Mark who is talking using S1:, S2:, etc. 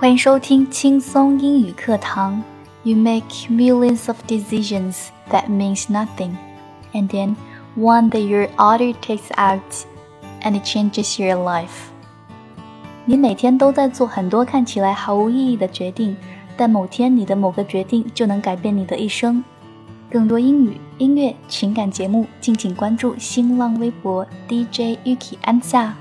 S1: 欢迎收听轻松英语课堂。You make millions of decisions that means nothing, and then one that your other takes out, and it changes your life. 你每天都在做很多看起来毫无意义的决定，但某天你的某个决定就能改变你的一生。更多英语、音乐、情感节目，敬请关注新浪微博 DJ Ukki 安夏。